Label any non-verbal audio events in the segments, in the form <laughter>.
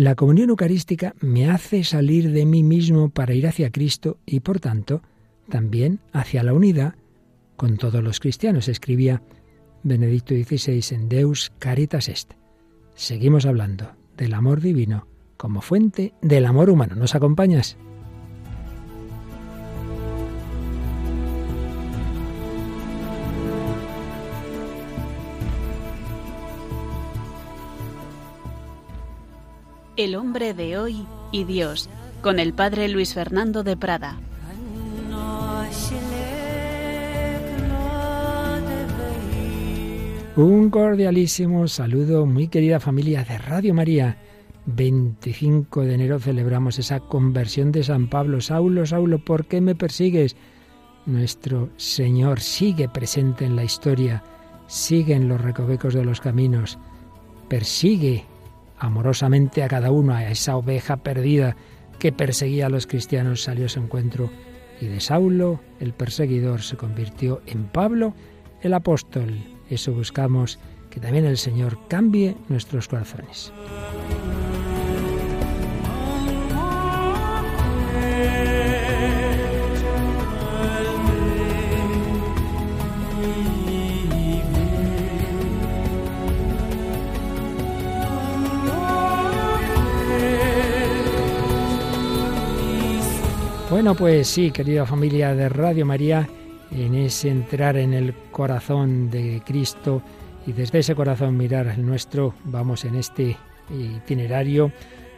La comunión eucarística me hace salir de mí mismo para ir hacia Cristo y, por tanto, también hacia la unidad con todos los cristianos, escribía Benedicto XVI en Deus Caritas Est. Seguimos hablando del amor divino como fuente del amor humano. ¿Nos acompañas? El hombre de hoy y Dios, con el padre Luis Fernando de Prada. Un cordialísimo saludo, muy querida familia de Radio María. 25 de enero celebramos esa conversión de San Pablo. Saulo, Saulo, ¿por qué me persigues? Nuestro Señor sigue presente en la historia, sigue en los recovecos de los caminos, persigue amorosamente a cada uno, a esa oveja perdida que perseguía a los cristianos, salió a su encuentro y de Saulo, el perseguidor, se convirtió en Pablo, el apóstol. Eso buscamos, que también el Señor cambie nuestros corazones. Bueno, pues sí, querida familia de Radio María, en ese entrar en el corazón de Cristo y desde ese corazón mirar el nuestro, vamos en este itinerario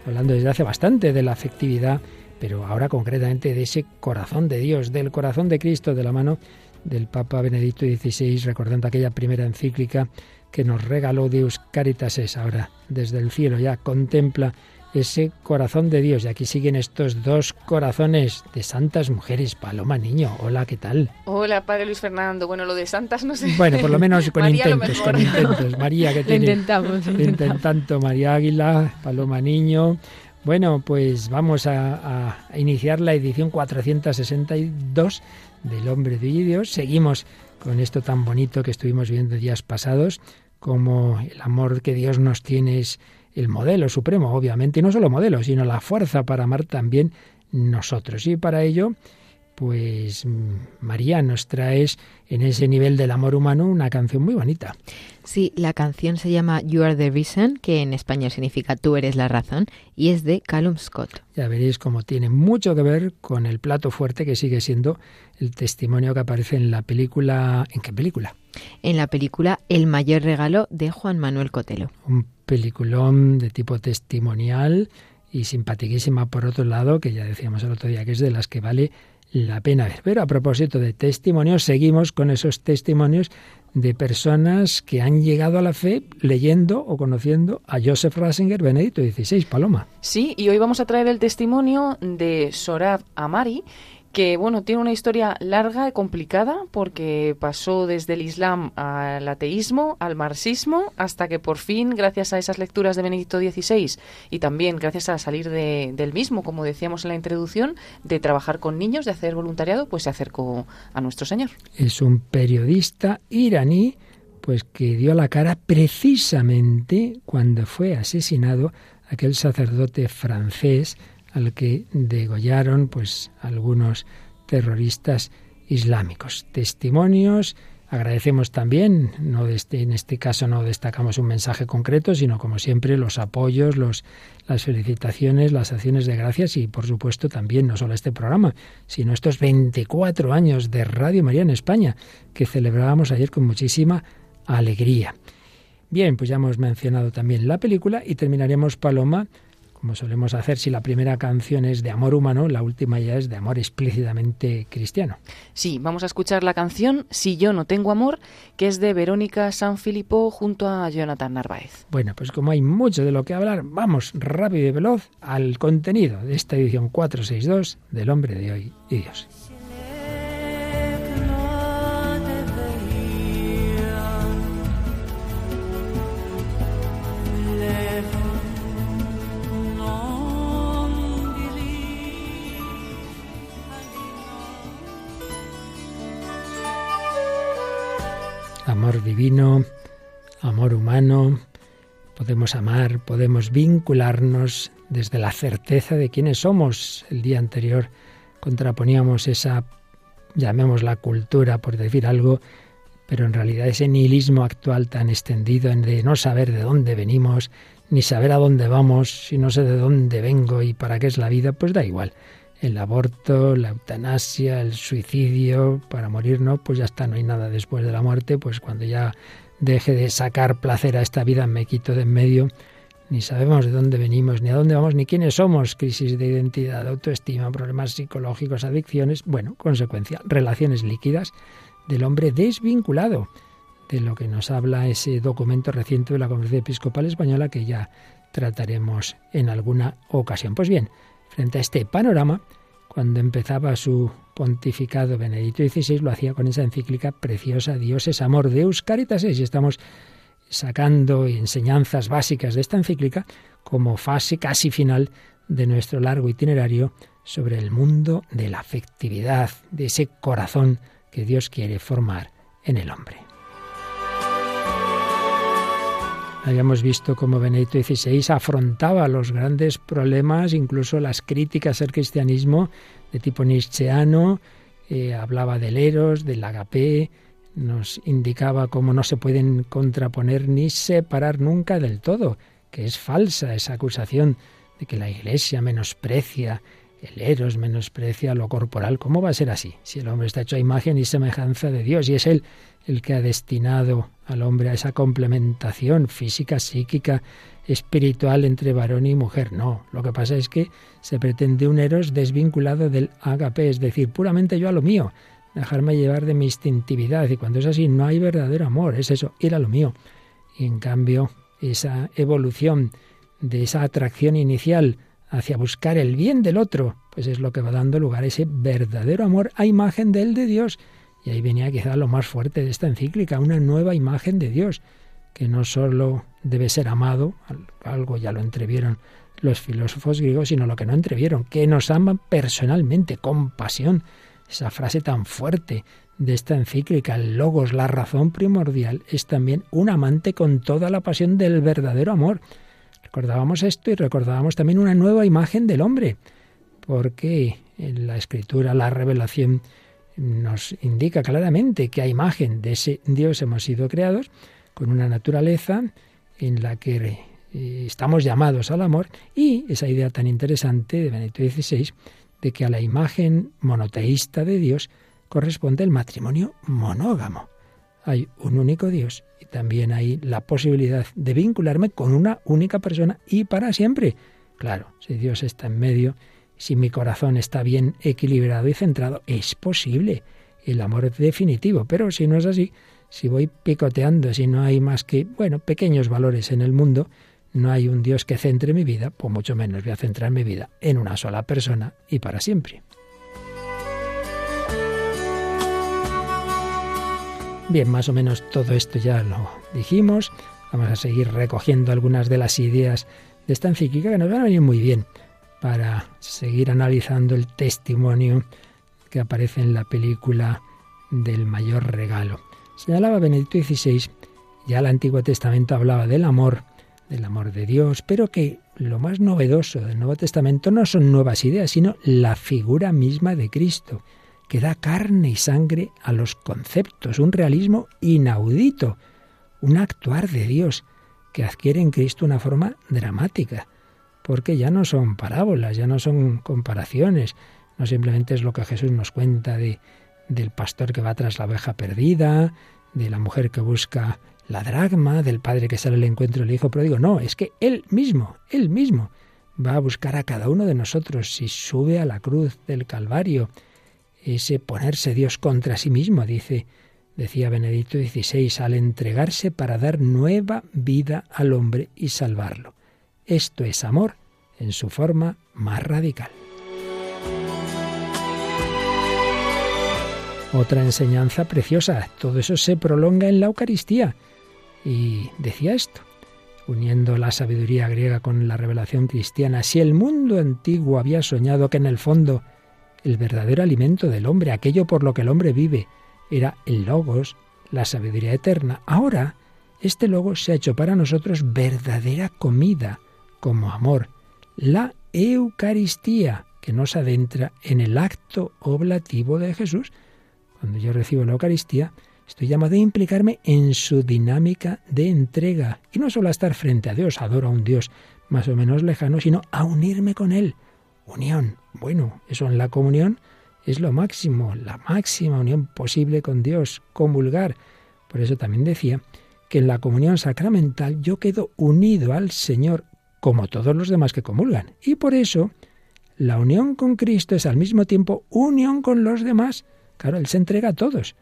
hablando desde hace bastante de la afectividad, pero ahora concretamente de ese corazón de Dios, del corazón de Cristo, de la mano del Papa Benedicto XVI, recordando aquella primera encíclica que nos regaló Deus Caritas es ahora desde el cielo ya contempla ese corazón de Dios. Y aquí siguen estos dos corazones de santas mujeres. Paloma Niño, hola, ¿qué tal? Hola, Padre Luis Fernando. Bueno, lo de santas no sé. Bueno, por lo menos <laughs> con intentos, con intentos. María, que tiene... intentamos. Intentando, María Águila, Paloma Niño. Bueno, pues vamos a, a, iniciar la edición 462 del Hombre de Dios. Seguimos con esto tan bonito que estuvimos viendo días pasados, como el amor que Dios nos tiene es el modelo supremo, obviamente, y no solo modelo, sino la fuerza para amar también nosotros. Y para ello, pues María nos traes en ese nivel del amor humano una canción muy bonita. Sí, la canción se llama You Are the Reason, que en español significa Tú eres la razón, y es de Callum Scott. Ya veréis cómo tiene mucho que ver con el plato fuerte que sigue siendo el testimonio que aparece en la película. ¿En qué película? En la película El mayor regalo de Juan Manuel Cotelo. Un peliculón de tipo testimonial y simpaticísima por otro lado, que ya decíamos el otro día que es de las que vale la pena ver. Pero a propósito de testimonios, seguimos con esos testimonios de personas que han llegado a la fe leyendo o conociendo a Joseph Ratzinger, Benedicto XVI, Paloma. Sí, y hoy vamos a traer el testimonio de Sorab Amari, que bueno, tiene una historia larga y complicada porque pasó desde el Islam al ateísmo, al marxismo, hasta que por fin, gracias a esas lecturas de Benedicto XVI y también gracias a salir de, del mismo, como decíamos en la introducción, de trabajar con niños, de hacer voluntariado, pues se acercó a nuestro Señor. Es un periodista iraní pues que dio la cara precisamente cuando fue asesinado aquel sacerdote francés al que degollaron pues algunos terroristas islámicos. Testimonios, agradecemos también, no este, en este caso no destacamos un mensaje concreto, sino como siempre los apoyos, los, las felicitaciones, las acciones de gracias y por supuesto también no solo este programa, sino estos 24 años de Radio María en España que celebrábamos ayer con muchísima alegría. Bien, pues ya hemos mencionado también la película y terminaremos, Paloma, como solemos hacer, si la primera canción es de amor humano, la última ya es de amor explícitamente cristiano. Sí, vamos a escuchar la canción Si yo no tengo amor, que es de Verónica Sanfilippo junto a Jonathan Narváez. Bueno, pues como hay mucho de lo que hablar, vamos rápido y veloz al contenido de esta edición 462 del Hombre de Hoy y Dios. Divino, amor humano, Podemos amar, podemos vincularnos desde la certeza de quiénes somos. El día anterior contraponíamos esa, llamémosla cultura, por decir algo, pero en realidad ese nihilismo actual tan extendido en de no saber de dónde venimos, ni saber a dónde vamos, si no sé de dónde vengo y para qué es la vida, pues da igual. El aborto, la eutanasia, el suicidio, para morir no, pues ya está, no hay nada después de la muerte, pues cuando ya deje de sacar placer a esta vida me quito de en medio, ni sabemos de dónde venimos, ni a dónde vamos, ni quiénes somos, crisis de identidad, autoestima, problemas psicológicos, adicciones, bueno, consecuencia, relaciones líquidas del hombre desvinculado. De lo que nos habla ese documento reciente de la Conferencia Episcopal Española que ya trataremos en alguna ocasión. Pues bien, frente a este panorama, cuando empezaba su pontificado Benedicto XVI, lo hacía con esa encíclica preciosa Dios es amor, Deus Caritas y estamos sacando enseñanzas básicas de esta encíclica como fase casi final de nuestro largo itinerario sobre el mundo de la afectividad, de ese corazón que Dios quiere formar en el hombre. Habíamos visto cómo Benedicto XVI afrontaba los grandes problemas, incluso las críticas al cristianismo de tipo nietzscheano, eh, hablaba del eros, del agape, nos indicaba cómo no se pueden contraponer ni separar nunca del todo, que es falsa esa acusación de que la Iglesia menosprecia el eros, menosprecia lo corporal. ¿Cómo va a ser así? Si el hombre está hecho a imagen y semejanza de Dios y es Él el que ha destinado al hombre a esa complementación física, psíquica, espiritual entre varón y mujer. No, lo que pasa es que se pretende un eros desvinculado del agape, es decir, puramente yo a lo mío, dejarme llevar de mi instintividad. Y cuando es así, no hay verdadero amor, es eso, ir a lo mío. Y en cambio, esa evolución de esa atracción inicial hacia buscar el bien del otro, pues es lo que va dando lugar a ese verdadero amor a imagen del de Dios y ahí venía quizá lo más fuerte de esta encíclica, una nueva imagen de Dios, que no sólo debe ser amado, algo ya lo entrevieron los filósofos griegos, sino lo que no entrevieron, que nos aman personalmente, con pasión. Esa frase tan fuerte de esta encíclica, el logos, la razón primordial, es también un amante con toda la pasión del verdadero amor. Recordábamos esto y recordábamos también una nueva imagen del hombre, porque en la escritura, la revelación nos indica claramente que a imagen de ese Dios hemos sido creados, con una naturaleza en la que eh, estamos llamados al amor, y esa idea tan interesante de Benedicto XVI de que a la imagen monoteísta de Dios corresponde el matrimonio monógamo. Hay un único Dios y también hay la posibilidad de vincularme con una única persona y para siempre. Claro, si Dios está en medio, si mi corazón está bien equilibrado y centrado, es posible el amor definitivo. Pero si no es así, si voy picoteando, si no hay más que, bueno, pequeños valores en el mundo, no hay un Dios que centre mi vida, pues mucho menos voy a centrar mi vida en una sola persona y para siempre. Bien, más o menos todo esto ya lo dijimos. Vamos a seguir recogiendo algunas de las ideas de esta encíclica que nos van a venir muy bien para seguir analizando el testimonio que aparece en la película del mayor regalo. Señalaba Benedicto XVI, ya el Antiguo Testamento hablaba del amor, del amor de Dios, pero que lo más novedoso del Nuevo Testamento no son nuevas ideas, sino la figura misma de Cristo, que da carne y sangre a los conceptos, un realismo inaudito, un actuar de Dios que adquiere en Cristo una forma dramática, porque ya no son parábolas, ya no son comparaciones, no simplemente es lo que Jesús nos cuenta de, del pastor que va tras la oveja perdida, de la mujer que busca la dragma, del padre que sale al encuentro del hijo pródigo, no, es que él mismo, él mismo va a buscar a cada uno de nosotros si sube a la cruz del Calvario, ese ponerse Dios contra sí mismo, dice, decía Benedicto XVI, al entregarse para dar nueva vida al hombre y salvarlo. Esto es amor en su forma más radical. Otra enseñanza preciosa, todo eso se prolonga en la Eucaristía. Y decía esto, uniendo la sabiduría griega con la revelación cristiana, si el mundo antiguo había soñado que en el fondo el verdadero alimento del hombre, aquello por lo que el hombre vive, era el logos, la sabiduría eterna, ahora este luego se ha hecho para nosotros verdadera comida, como amor, la Eucaristía, que nos adentra en el acto oblativo de Jesús. Cuando yo recibo la Eucaristía, estoy llamado a implicarme en su dinámica de entrega, y no solo a estar frente a Dios, adoro a un Dios más o menos lejano, sino a unirme con Él. Unión. Bueno, eso en la comunión es lo máximo, la máxima unión posible con Dios, comulgar. Por eso también decía que en la comunión sacramental yo quedo unido al Señor como todos los demás que comulgan. Y por eso la unión con Cristo es al mismo tiempo unión con los demás. Claro, Él se entrega a todos.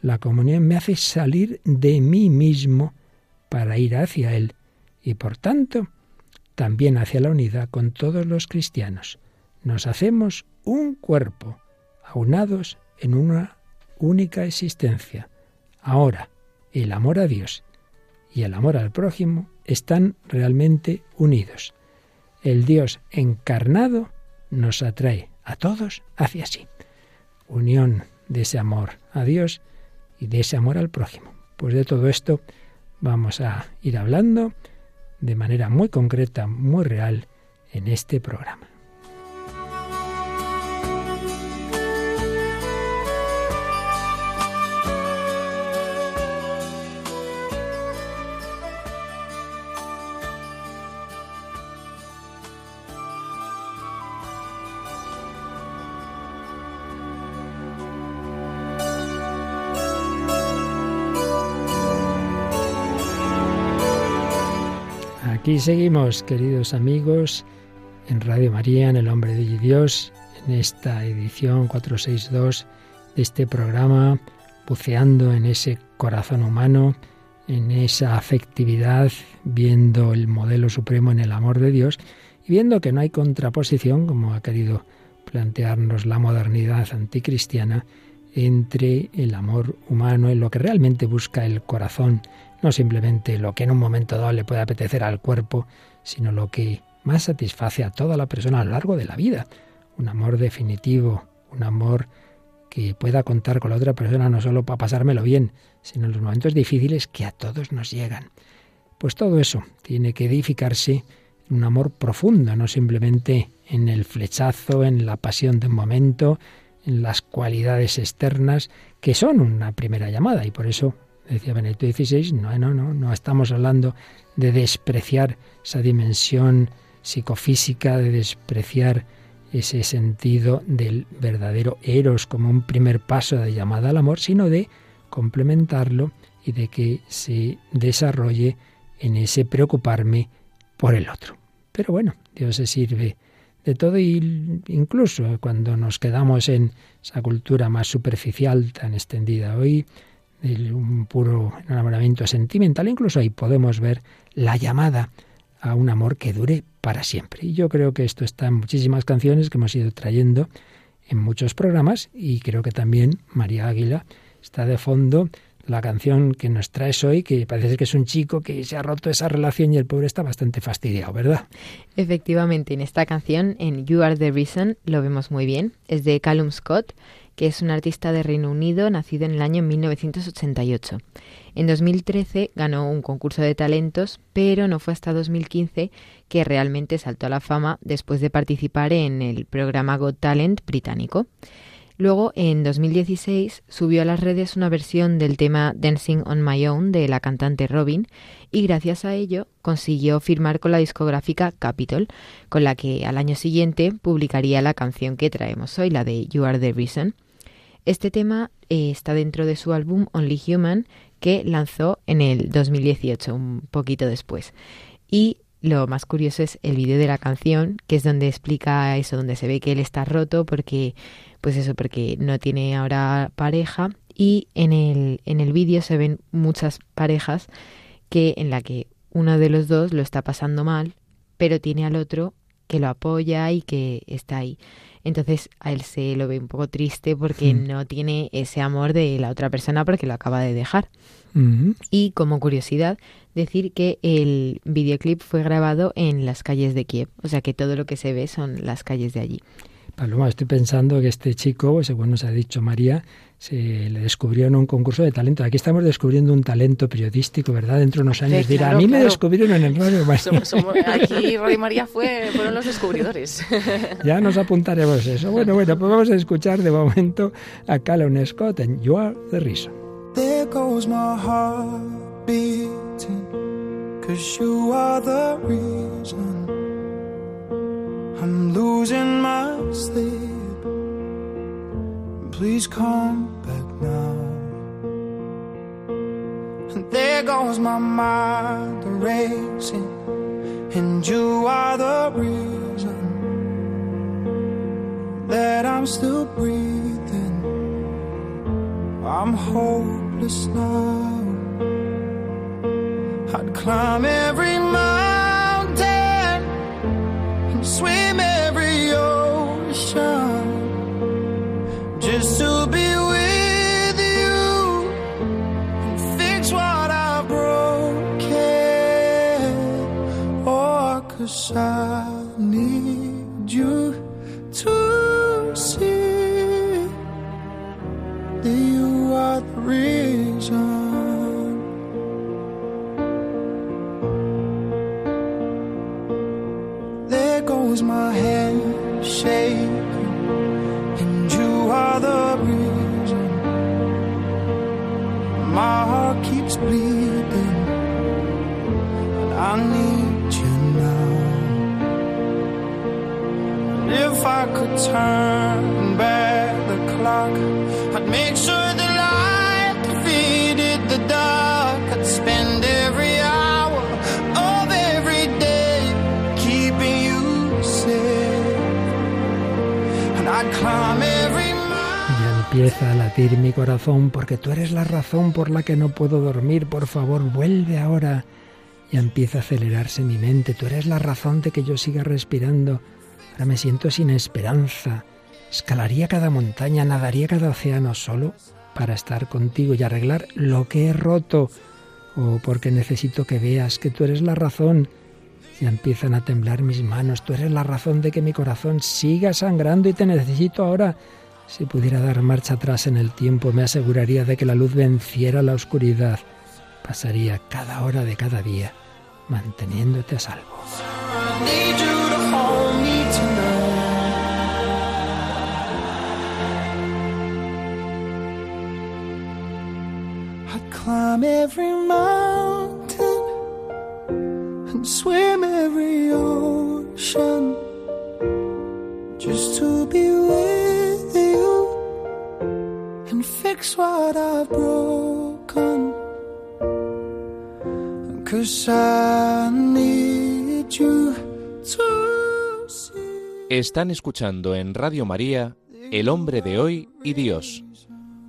La comunión me hace salir de mí mismo para ir hacia Él y por tanto también hacia la unidad con todos los cristianos. Nos hacemos un cuerpo aunados en una única existencia. Ahora, el amor a Dios y el amor al prójimo están realmente unidos. El Dios encarnado nos atrae a todos hacia sí. Unión de ese amor a Dios y de ese amor al prójimo. Pues de todo esto vamos a ir hablando de manera muy concreta, muy real, en este programa. Aquí seguimos, queridos amigos, en Radio María, en El Hombre de Dios, en esta edición 462 de este programa, buceando en ese corazón humano, en esa afectividad, viendo el modelo supremo en el amor de Dios y viendo que no hay contraposición, como ha querido plantearnos la modernidad anticristiana, entre el amor humano, en lo que realmente busca el corazón no simplemente lo que en un momento dado le puede apetecer al cuerpo, sino lo que más satisface a toda la persona a lo largo de la vida. Un amor definitivo, un amor que pueda contar con la otra persona no solo para pasármelo bien, sino en los momentos difíciles que a todos nos llegan. Pues todo eso tiene que edificarse en un amor profundo, no simplemente en el flechazo, en la pasión de un momento, en las cualidades externas, que son una primera llamada, y por eso decía Benedicto XVI, no, no, no, no estamos hablando de despreciar esa dimensión psicofísica, de despreciar ese sentido del verdadero eros como un primer paso de llamada al amor, sino de complementarlo y de que se desarrolle en ese preocuparme por el otro. Pero bueno, Dios se sirve de todo y incluso cuando nos quedamos en esa cultura más superficial tan extendida hoy, un puro enamoramiento sentimental, incluso ahí podemos ver la llamada a un amor que dure para siempre. Y yo creo que esto está en muchísimas canciones que hemos ido trayendo en muchos programas y creo que también María Águila está de fondo la canción que nos traes hoy, que parece que es un chico que se ha roto esa relación y el pobre está bastante fastidiado, ¿verdad? Efectivamente, en esta canción, en You Are the Reason, lo vemos muy bien. Es de Callum Scott que es un artista de Reino Unido nacido en el año 1988. En 2013 ganó un concurso de talentos, pero no fue hasta 2015 que realmente saltó a la fama después de participar en el programa Got Talent británico. Luego, en 2016, subió a las redes una versión del tema Dancing on My Own de la cantante Robin y gracias a ello consiguió firmar con la discográfica Capitol, con la que al año siguiente publicaría la canción que traemos hoy, la de You Are the Reason. Este tema eh, está dentro de su álbum Only Human que lanzó en el 2018, un poquito después. Y lo más curioso es el vídeo de la canción, que es donde explica eso, donde se ve que él está roto porque, pues eso, porque no tiene ahora pareja. Y en el, en el vídeo se ven muchas parejas que en la que uno de los dos lo está pasando mal, pero tiene al otro que lo apoya y que está ahí. Entonces a él se lo ve un poco triste porque hmm. no tiene ese amor de la otra persona porque lo acaba de dejar. Y como curiosidad, decir que el videoclip fue grabado en las calles de Kiev, o sea que todo lo que se ve son las calles de allí. Paloma, estoy pensando que este chico, según nos ha dicho María, se le descubrió en un concurso de talento. Aquí estamos descubriendo un talento periodístico, ¿verdad? Dentro de unos años dirá, a mí me descubrieron en el Radio María. aquí <laughs> Radio María fue, fueron los descubridores. <laughs> ya nos apuntaremos eso. Bueno, bueno, pues vamos a escuchar de momento a Callum Scott en You Are the Reason. There goes my heart beating, cause you are the reason I'm losing my sleep. Please come back now. And there goes my mind racing, and you are the reason that I'm still breathing. I'm hopeless now. I'd climb every mountain swim every ocean just to be with you and fix what I broke. Or cause I porque tú eres la razón por la que no puedo dormir. Por favor, vuelve ahora. Ya empieza a acelerarse mi mente. Tú eres la razón de que yo siga respirando. Ahora me siento sin esperanza. Escalaría cada montaña, nadaría cada océano solo para estar contigo y arreglar lo que he roto. O porque necesito que veas que tú eres la razón. Ya empiezan a temblar mis manos. Tú eres la razón de que mi corazón siga sangrando y te necesito ahora. Si pudiera dar marcha atrás en el tiempo, me aseguraría de que la luz venciera la oscuridad. Pasaría cada hora de cada día manteniéndote a salvo. climb every mountain and swim every ocean just to be with and fix what I've broken. Cause I need you to see. Están escuchando en Radio María El hombre de hoy y Dios,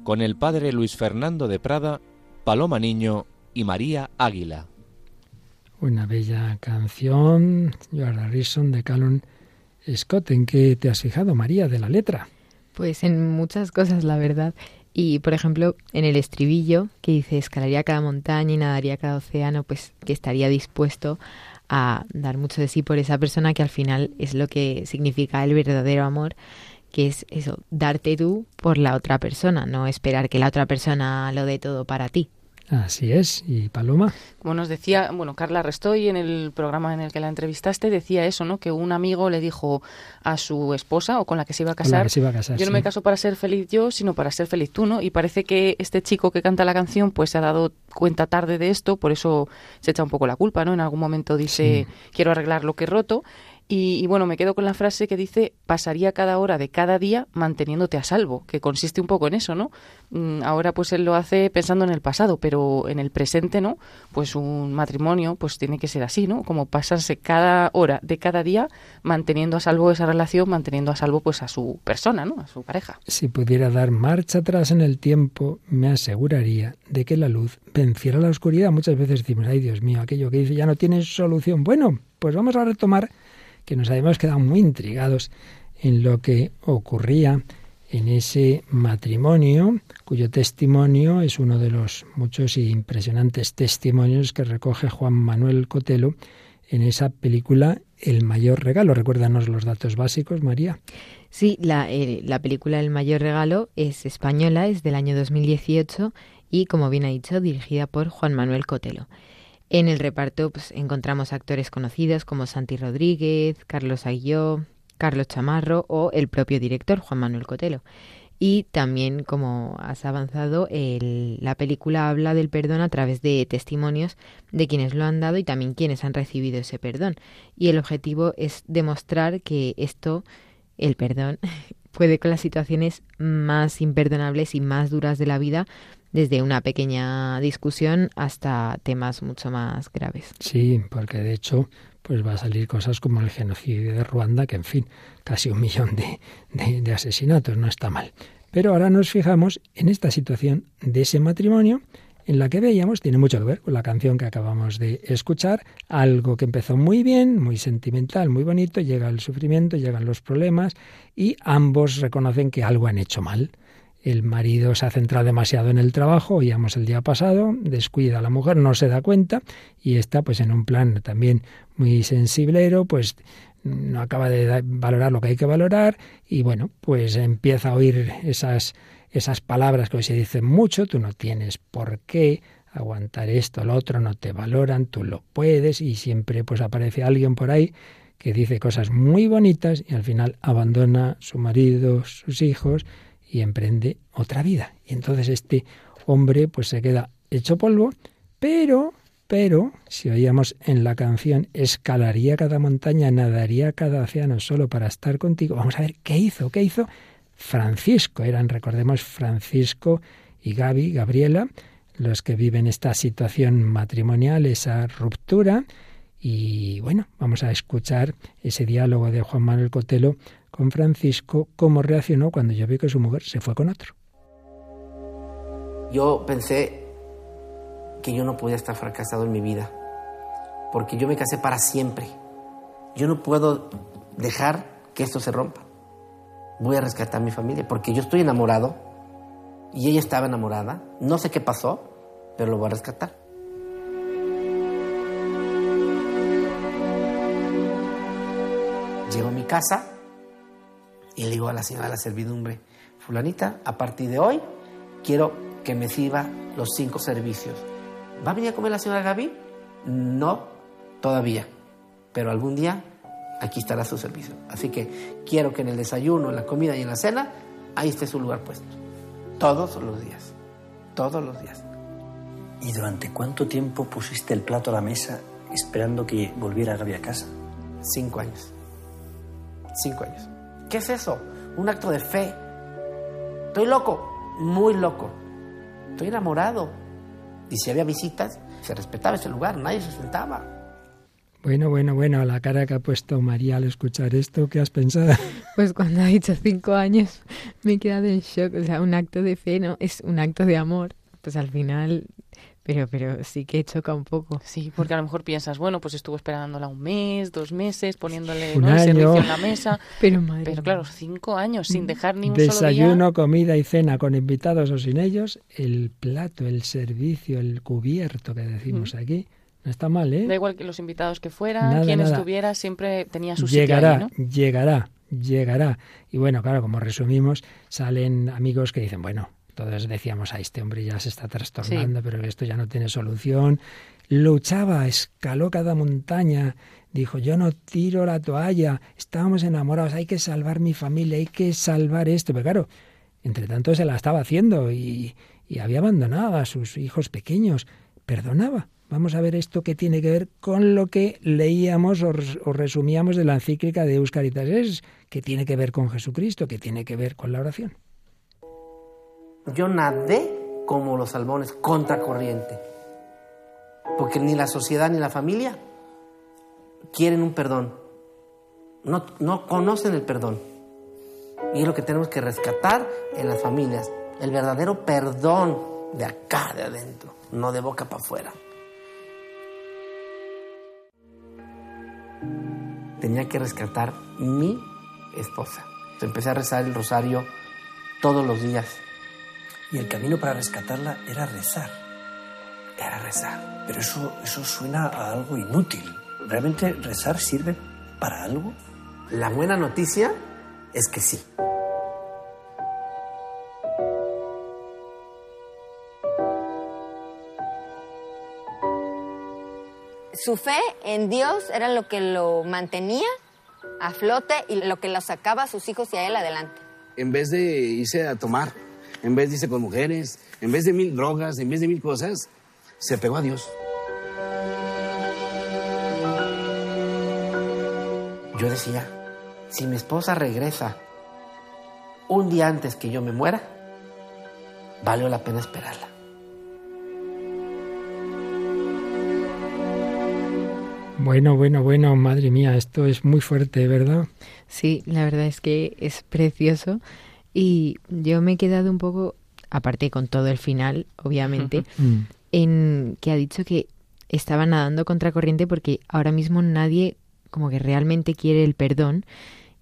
con el padre Luis Fernando de Prada, Paloma Niño y María Águila. Una bella canción, You Are the Reason de Calum Scott, ¿en qué te has fijado, María, de la letra? Pues en muchas cosas, la verdad. Y, por ejemplo, en el estribillo, que dice, escalaría cada montaña y nadaría cada océano, pues que estaría dispuesto a dar mucho de sí por esa persona que al final es lo que significa el verdadero amor, que es eso, darte tú por la otra persona, no esperar que la otra persona lo dé todo para ti. Así es. ¿Y Paloma? Como nos decía, bueno, Carla Restoy en el programa en el que la entrevistaste decía eso, ¿no? Que un amigo le dijo a su esposa o con la que se iba a casar, yo no me caso para ser feliz yo, sino para ser feliz tú, ¿no? Y parece que este chico que canta la canción pues se ha dado cuenta tarde de esto, por eso se echa un poco la culpa, ¿no? En algún momento dice, quiero arreglar lo que he roto y, bueno, me quedo con la frase que dice, pasaría cada hora de cada día manteniéndote a salvo, que consiste un poco en eso, ¿no? Mm, ahora pues él lo hace pensando en el pasado, pero en el presente, ¿no? Pues un matrimonio pues tiene que ser así, ¿no? Como pasarse cada hora de cada día manteniendo a salvo esa relación, manteniendo a salvo pues a su persona, ¿no? A su pareja. Si pudiera dar marcha atrás en el tiempo, me aseguraría de que la luz venciera la oscuridad. Muchas veces decimos, ay Dios mío, aquello que dice ya no tiene solución. Bueno, pues vamos a retomar que nos habíamos quedado muy intrigados en lo que ocurría en ese matrimonio, cuyo testimonio es uno de los muchos y impresionantes testimonios que recoge Juan Manuel Cotelo en esa película El mayor regalo. Recuérdanos los datos básicos, María. Sí, la, eh, la película El mayor regalo es española, es del año 2018 y, como bien ha dicho, dirigida por Juan Manuel Cotelo. En el reparto pues, encontramos actores conocidos como Santi Rodríguez, Carlos Aguilló, Carlos Chamarro o el propio director Juan Manuel Cotelo. Y también, como has avanzado, la película habla del perdón a través de testimonios de quienes lo han dado y también quienes han recibido ese perdón. Y el objetivo es demostrar que esto, el perdón, <laughs> puede con las situaciones más imperdonables y más duras de la vida, desde una pequeña discusión hasta temas mucho más graves. Sí, porque de hecho pues va a salir cosas como el genocidio de Ruanda, que en fin, casi un millón de, de, asesinatos, no está mal. Pero ahora nos fijamos en esta situación de ese matrimonio en la que veíamos, tiene mucho que ver con la canción que acabamos de escuchar, algo que empezó muy bien, muy sentimental, muy bonito, llega el sufrimiento, llegan los problemas y ambos reconocen que algo han hecho mal el marido se ha centrado demasiado en el trabajo, oíamos el día pasado, descuida a la mujer, no se da cuenta y está pues en un plan también muy sensiblero, pues no acaba de valorar lo que hay que valorar y bueno, pues empieza a oír esas esas palabras que hoy se dicen mucho, tú no tienes por qué aguantar esto, lo otro, no te valoran, tú lo puedes y siempre pues aparece alguien por ahí que dice cosas muy bonitas y al final abandona su marido, sus hijos y emprende otra vida. Y entonces este hombre pues se queda hecho polvo, pero, pero, si oíamos en la canción, escalaría cada montaña, nadaría cada océano solo para estar contigo. Vamos a ver qué hizo, qué hizo Francisco. Eran, recordemos, Francisco y Gaby, Gabriela, los que viven esta situación matrimonial, esa ruptura. Y bueno, vamos a escuchar ese diálogo de Juan Manuel Cotelo con Francisco cómo reaccionó cuando yo vi que su mujer se fue con otro. Yo pensé que yo no podía estar fracasado en mi vida, porque yo me casé para siempre. Yo no puedo dejar que esto se rompa. Voy a rescatar a mi familia, porque yo estoy enamorado y ella estaba enamorada. No sé qué pasó, pero lo voy a rescatar. Llego a mi casa y le digo a la señora de la servidumbre, fulanita, a partir de hoy quiero que me sirva los cinco servicios. ¿Va a venir a comer la señora Gaby? No, todavía. Pero algún día aquí estará su servicio. Así que quiero que en el desayuno, en la comida y en la cena, ahí esté su lugar puesto. Todos los días. Todos los días. ¿Y durante cuánto tiempo pusiste el plato a la mesa esperando que volviera Gaby a casa? Cinco años. Cinco años. ¿Qué es eso? Un acto de fe. Estoy loco, muy loco. Estoy enamorado. Y si había visitas, se respetaba ese lugar, nadie se sentaba. Bueno, bueno, bueno, la cara que ha puesto María al escuchar esto, ¿qué has pensado? <laughs> Pues cuando ha dicho cinco años me he quedado en shock. O sea, un acto de fe, ¿no? Es un acto de amor. Pues al final pero, pero sí que choca un poco. Sí, porque a lo mejor piensas, bueno, pues estuvo esperándola un mes, dos meses, poniéndole ¿no? el servicio en la mesa. <laughs> Pero, pero claro, cinco años sin dejar ni un Desayuno, solo. Desayuno, comida y cena con invitados o sin ellos, el plato, el servicio, el cubierto que decimos aquí. No está mal, ¿eh? Da igual que los invitados que fueran, quien estuviera, siempre tenía su llegará, sitio ahí, ¿no? Llegará, llegará. Y bueno, claro, como resumimos, salen amigos que dicen, bueno, todos decíamos, a este hombre ya se está trastornando, pero esto ya no tiene solución. Luchaba, escaló cada montaña, dijo, yo no tiro la toalla, estábamos enamorados, hay que salvar mi familia, hay que salvar esto. Pero claro, entre tanto se la estaba haciendo y, y había abandonado a sus hijos pequeños. Perdonaba. Vamos a ver esto que tiene que ver con lo que leíamos o, o resumíamos de la encíclica de Euscaritas, que tiene que ver con Jesucristo, que tiene que ver con la oración. Yo nadé como los salmones, contracorriente. Porque ni la sociedad ni la familia quieren un perdón. No, no conocen el perdón. Y es lo que tenemos que rescatar en las familias. El verdadero perdón de acá, de adentro, no de boca para afuera. Tenía que rescatar mi esposa. Empecé a rezar el rosario todos los días y el camino para rescatarla era rezar. Era rezar. Pero eso, eso suena a algo inútil. ¿realmente rezar sirve para algo? La buena noticia es que sí. Su fe en Dios era lo que lo mantenía a flote y lo que lo sacaba a sus hijos y a él adelante. En vez de irse a tomar, en vez de irse con mujeres, en vez de mil drogas, en vez de mil cosas, se pegó a Dios. Yo decía, si mi esposa regresa un día antes que yo me muera, valió la pena esperarla. Bueno, bueno, bueno, madre mía, esto es muy fuerte, ¿verdad? Sí, la verdad es que es precioso y yo me he quedado un poco, aparte con todo el final, obviamente, <laughs> Mm. en que ha dicho que estaba nadando contra corriente porque ahora mismo nadie como que realmente quiere el perdón.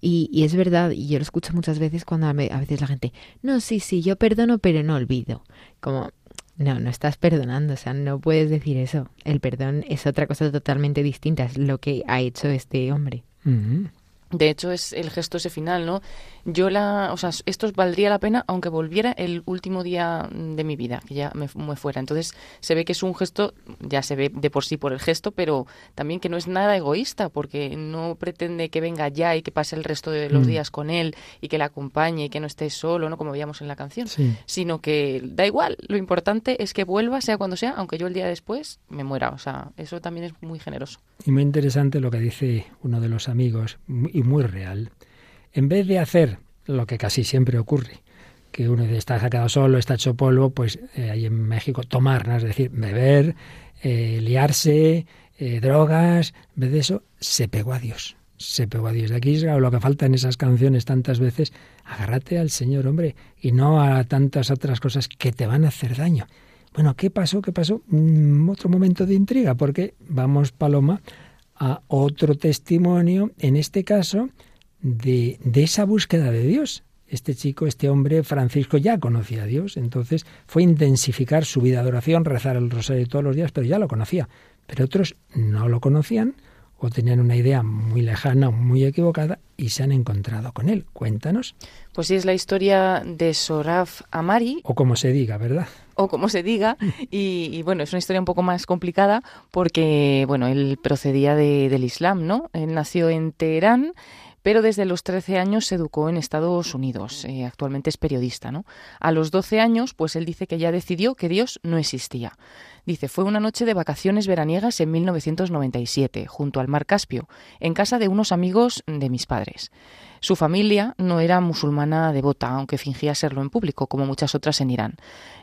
Y, y es verdad, y yo lo escucho muchas veces cuando a veces la gente, no, sí, sí, yo perdono, pero no olvido. Como, no, no estás perdonando, o sea, no puedes decir eso. El perdón es otra cosa totalmente distinta, es lo que ha hecho este hombre. Mm. De hecho, es el gesto ese final, ¿no? Yo la, o sea, esto valdría la pena aunque volviera el último día de mi vida, que ya me, me fuera. Entonces, se ve que es un gesto, ya se ve de por sí por el gesto, pero también que no es nada egoísta, porque no pretende que venga ya y que pase el resto de los Mm. días con él y que le acompañe y que no esté solo, ¿no? Como veíamos en la canción. Sí. Sino que da igual, lo importante es que vuelva, sea cuando sea, aunque yo el día después me muera. O sea, eso también es muy generoso. Y muy interesante lo que dice uno de los amigos, y muy real. En vez de hacer lo que casi siempre ocurre, que uno está quedado solo, está hecho polvo, pues eh, ahí en México tomar, ¿no? es decir, beber, eh, liarse, eh, drogas, en vez de eso, se pegó a Dios. Se pegó a Dios. De aquí claro, lo que falta en esas canciones tantas veces, agárrate al Señor, hombre, y no a tantas otras cosas que te van a hacer daño. Bueno, ¿qué pasó? ¿Qué pasó? Mm, otro momento de intriga, porque vamos, Paloma, a otro testimonio, en este caso, de, de esa búsqueda de Dios. Este chico, este hombre, Francisco, ya conocía a Dios, entonces fue intensificar su vida de oración, rezar el rosario todos los días, pero ya lo conocía. Pero otros no lo conocían o tenían una idea muy lejana, muy equivocada y se han encontrado con él. Cuéntanos, Pues sí, es la historia de Soraf Amari, o como se diga, ¿verdad? O como se diga, y, bueno, es una historia un poco más complicada porque, bueno, él procedía de- del Islam, ¿no? Él nació en Teherán, pero desde los 13 años se educó en Estados Unidos, eh, actualmente es periodista, ¿no? A los 12 años, pues él dice que ya decidió que Dios no existía. Dice, fue una noche de vacaciones veraniegas en 1997, junto al mar Caspio, en casa de unos amigos de mis padres. Su familia no era musulmana devota, aunque fingía serlo en público, como muchas otras en Irán.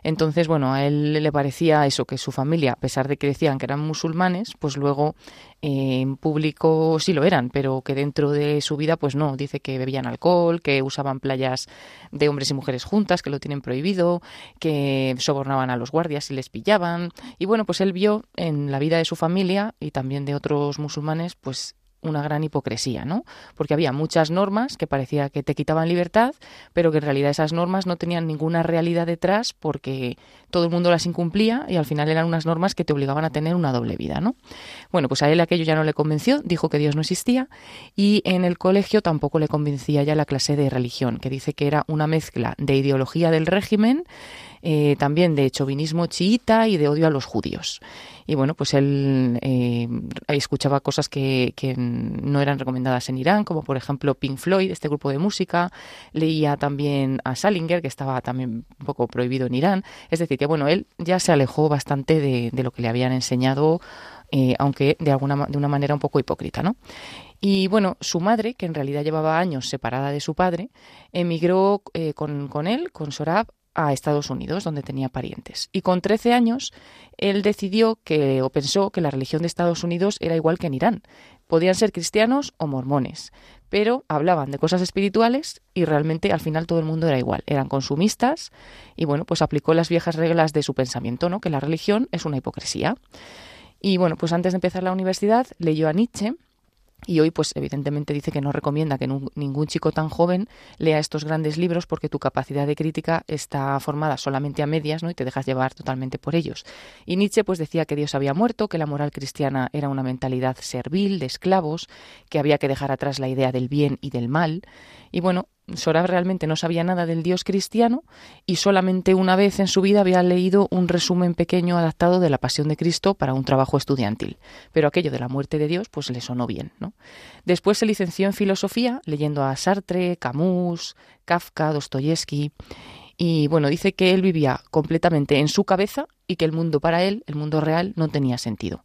Entonces, bueno, a él le parecía eso, que su familia, a pesar de que decían que eran musulmanes, pues luego eh, en público sí lo eran, pero que dentro de su vida, pues no. Dice que bebían alcohol, que usaban playas de hombres y mujeres juntas, que lo tienen prohibido, que sobornaban a los guardias y les pillaban. Y bueno, pues él vio en la vida de su familia y también de otros musulmanes, pues una gran hipocresía, ¿no? Porque había muchas normas que parecía que te quitaban libertad, pero que en realidad esas normas no tenían ninguna realidad detrás porque todo el mundo las incumplía y al final eran unas normas que te obligaban a tener una doble vida, ¿no? Bueno, pues a él aquello ya no le convenció, dijo que Dios no existía y en el colegio tampoco le convencía ya la clase de religión, que dice que era una mezcla de ideología del régimen, eh, también de chauvinismo chiita y de odio a los judíos. Y bueno, pues él eh, escuchaba cosas que, que no eran recomendadas en Irán, como por ejemplo Pink Floyd, este grupo de música. Leía también a Salinger, que estaba también un poco prohibido en Irán. Es decir, que bueno, él ya se alejó bastante de, de lo que le habían enseñado, eh, aunque de, alguna, de una manera un poco hipócrita, ¿no? Y bueno, su madre, que en realidad llevaba años separada de su padre, emigró con, con él, con Sorab, a Estados Unidos, donde tenía parientes. Y con 13 años, él decidió que, o pensó que la religión de Estados Unidos era igual que en Irán. Podían ser cristianos o mormones, pero hablaban de cosas espirituales y realmente al final todo el mundo era igual. Eran consumistas y bueno, pues aplicó las viejas reglas de su pensamiento, ¿no? Que la religión es una hipocresía. Y bueno, pues antes de empezar la universidad leyó a Nietzsche y hoy, pues evidentemente dice que no recomienda que ningún chico tan joven lea estos grandes libros porque tu capacidad de crítica está formada solamente a medias, ¿no? Y te dejas llevar totalmente por ellos. Y Nietzsche, pues decía que Dios había muerto, que la moral cristiana era una mentalidad servil de esclavos, que había que dejar atrás la idea del bien y del mal. Y bueno, Sorab realmente no sabía nada del Dios cristiano y solamente una vez en su vida había leído un resumen pequeño adaptado de la Pasión de Cristo para un trabajo estudiantil. Pero aquello de la muerte de Dios pues le sonó bien. ¿no? Después se licenció en filosofía leyendo a Sartre, Camus, Kafka, Dostoyevsky y bueno, dice que él vivía completamente en su cabeza y que el mundo para él, el mundo real, no tenía sentido.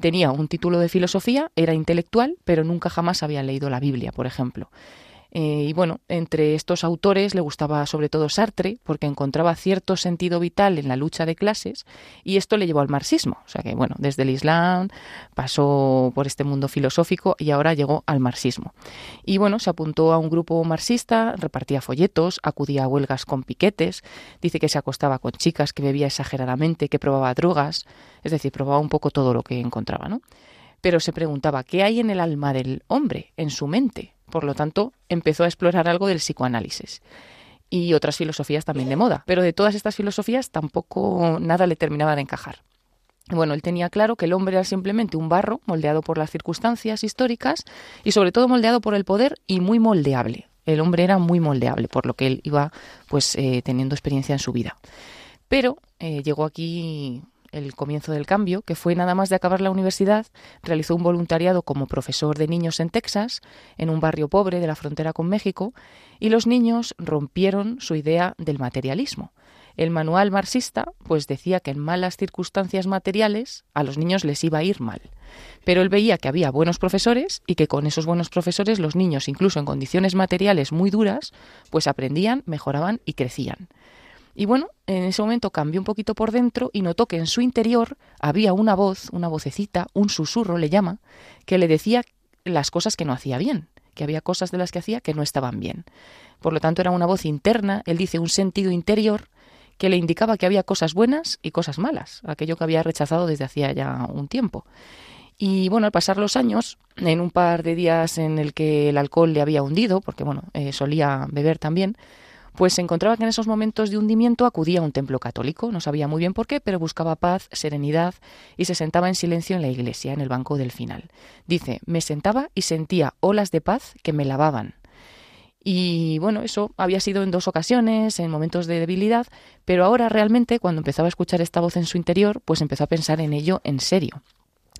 Tenía un título de filosofía, era intelectual, pero nunca jamás había leído la Biblia, por ejemplo. Eh, y bueno, entre estos autores le gustaba sobre todo Sartre, porque encontraba cierto sentido vital en la lucha de clases, y esto le llevó al marxismo. O sea que, bueno, desde el Islam pasó por este mundo filosófico y ahora llegó al marxismo. Y bueno, se apuntó a un grupo marxista, repartía folletos, acudía a huelgas con piquetes, dice que se acostaba con chicas, que bebía exageradamente, que probaba drogas, es decir, probaba un poco todo lo que encontraba, ¿no? Pero se preguntaba, ¿qué hay en el alma del hombre, en su mente? Por lo tanto, empezó a explorar algo del psicoanálisis y otras filosofías también de moda. Pero de todas estas filosofías tampoco nada le terminaba de encajar. Bueno, él tenía claro que el hombre era simplemente un barro moldeado por las circunstancias históricas y sobre todo moldeado por el poder y muy moldeable. El hombre era muy moldeable, por lo que él iba pues eh, teniendo experiencia en su vida. Pero eh, llegó aquí el comienzo del cambio, que fue nada más de acabar la universidad, realizó un voluntariado como profesor de niños en Texas, en un barrio pobre de la frontera con México, y los niños rompieron su idea del materialismo. El manual marxista pues decía que en malas circunstancias materiales a los niños les iba a ir mal. Pero él veía que había buenos profesores y que con esos buenos profesores los niños, incluso en condiciones materiales muy duras, pues aprendían, mejoraban y crecían. Y bueno, en ese momento cambió un poquito por dentro y notó que en su interior había una voz, una vocecita, un susurro le llama, que le decía las cosas que no hacía bien, que había cosas de las que hacía que no estaban bien. Por lo tanto, era una voz interna, él dice un sentido interior que le indicaba que había cosas buenas y cosas malas, aquello que había rechazado desde hacía ya un tiempo. Y bueno, al pasar los años, en un par de días en el que el alcohol le había hundido, porque bueno, eh, solía beber también, pues se encontraba que en esos momentos de hundimiento acudía a un templo católico, no sabía muy bien por qué, pero buscaba paz, serenidad y se sentaba en silencio en la iglesia, en el banco del final. Dice, me sentaba y sentía olas de paz que me lavaban. Y bueno, eso había sido en dos ocasiones, en momentos de debilidad, pero ahora realmente, cuando empezaba a escuchar esta voz en su interior, pues empezó a pensar en ello en serio.